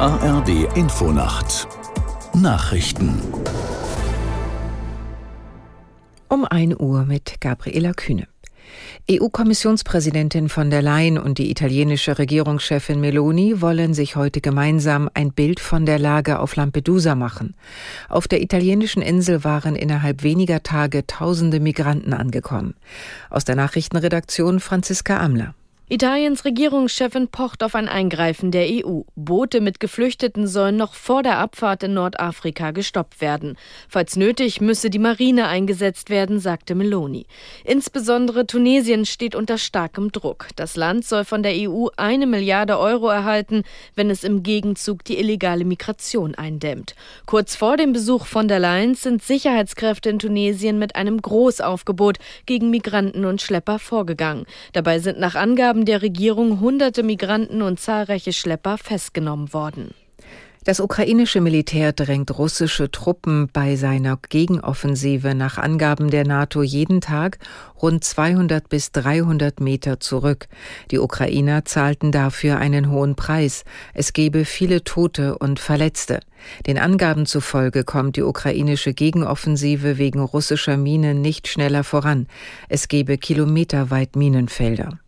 ARD Infonacht Nachrichten um 1 Uhr mit Gabriela Kühne. EU-Kommissionspräsidentin von der Leyen und die italienische Regierungschefin Meloni wollen sich heute gemeinsam ein Bild von der Lage auf Lampedusa machen. Auf der italienischen Insel waren innerhalb weniger Tage tausende Migranten angekommen. Aus der Nachrichtenredaktion Franziska Amler. Italiens Regierungschefin pocht auf ein Eingreifen der EU. Boote mit Geflüchteten sollen noch vor der Abfahrt in Nordafrika gestoppt werden. Falls nötig, müsse die Marine eingesetzt werden, sagte Meloni. Insbesondere Tunesien steht unter starkem Druck. Das Land soll von der EU eine Milliarde Euro erhalten, wenn es im Gegenzug die illegale Migration eindämmt. Kurz vor dem Besuch von der Leyen sind Sicherheitskräfte in Tunesien mit einem Großaufgebot gegen Migranten und Schlepper vorgegangen. Dabei sind nach Angaben haben der Regierung hunderte Migranten und zahlreiche Schlepper festgenommen worden. Das ukrainische Militär drängt russische Truppen bei seiner Gegenoffensive nach Angaben der NATO jeden Tag rund 200 bis 300 Meter zurück. Die Ukrainer zahlten dafür einen hohen Preis. Es gebe viele Tote und Verletzte. Den Angaben zufolge kommt die ukrainische Gegenoffensive wegen russischer Minen nicht schneller voran. Es gebe kilometerweit Minenfelder.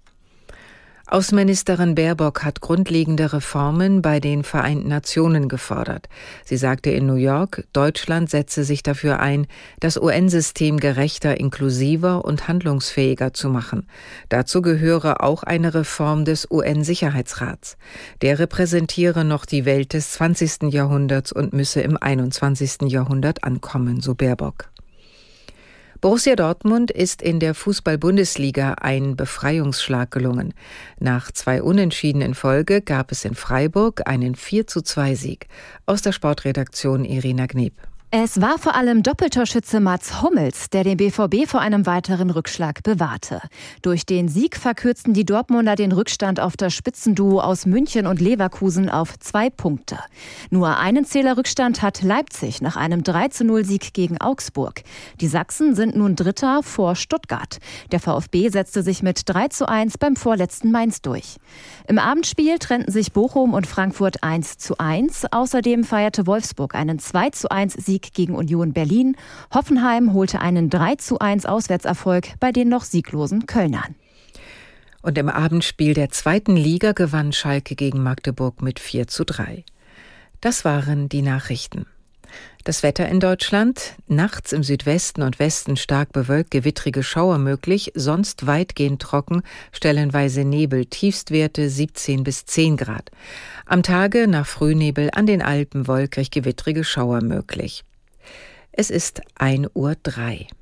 Außenministerin Baerbock hat grundlegende Reformen bei den Vereinten Nationen gefordert. Sie sagte in New York, Deutschland setze sich dafür ein, das UN-System gerechter, inklusiver und handlungsfähiger zu machen. Dazu gehöre auch eine Reform des UN-Sicherheitsrats. Der repräsentiere noch die Welt des 20. Jahrhunderts und müsse im 21. Jahrhundert ankommen, so Baerbock. Borussia Dortmund ist in der Fußball-Bundesliga ein Befreiungsschlag gelungen. Nach zwei Unentschieden in Folge gab es in Freiburg einen 4 zu 2 Sieg. Aus der Sportredaktion Irina Gneb. Es war vor allem Doppeltorschütze Mats Hummels, der den BVB vor einem weiteren Rückschlag bewahrte. Durch den Sieg verkürzten die Dortmunder den Rückstand auf das Spitzenduo aus München und Leverkusen auf zwei Punkte. Nur einen Zählerrückstand hat Leipzig nach einem 3 zu 0 Sieg gegen Augsburg. Die Sachsen sind nun Dritter vor Stuttgart. Der VfB setzte sich mit 3 zu 1 beim vorletzten Mainz durch. Im Abendspiel trennten sich Bochum und Frankfurt 1 zu 1. Außerdem feierte Wolfsburg einen 2 zu 1 Sieg Sieg gegen Union Berlin. Hoffenheim holte einen 3 zu 1 Auswärtserfolg bei den noch sieglosen Kölnern. Und im Abendspiel der zweiten Liga gewann Schalke gegen Magdeburg mit 4 zu 3. Das waren die Nachrichten. Das Wetter in Deutschland. Nachts im Südwesten und Westen stark bewölkt, gewittrige Schauer möglich, sonst weitgehend trocken, stellenweise Nebel, Tiefstwerte 17 bis 10 Grad. Am Tage nach Frühnebel an den Alpen wolkig, gewittrige Schauer möglich. Es ist 1.03 Uhr.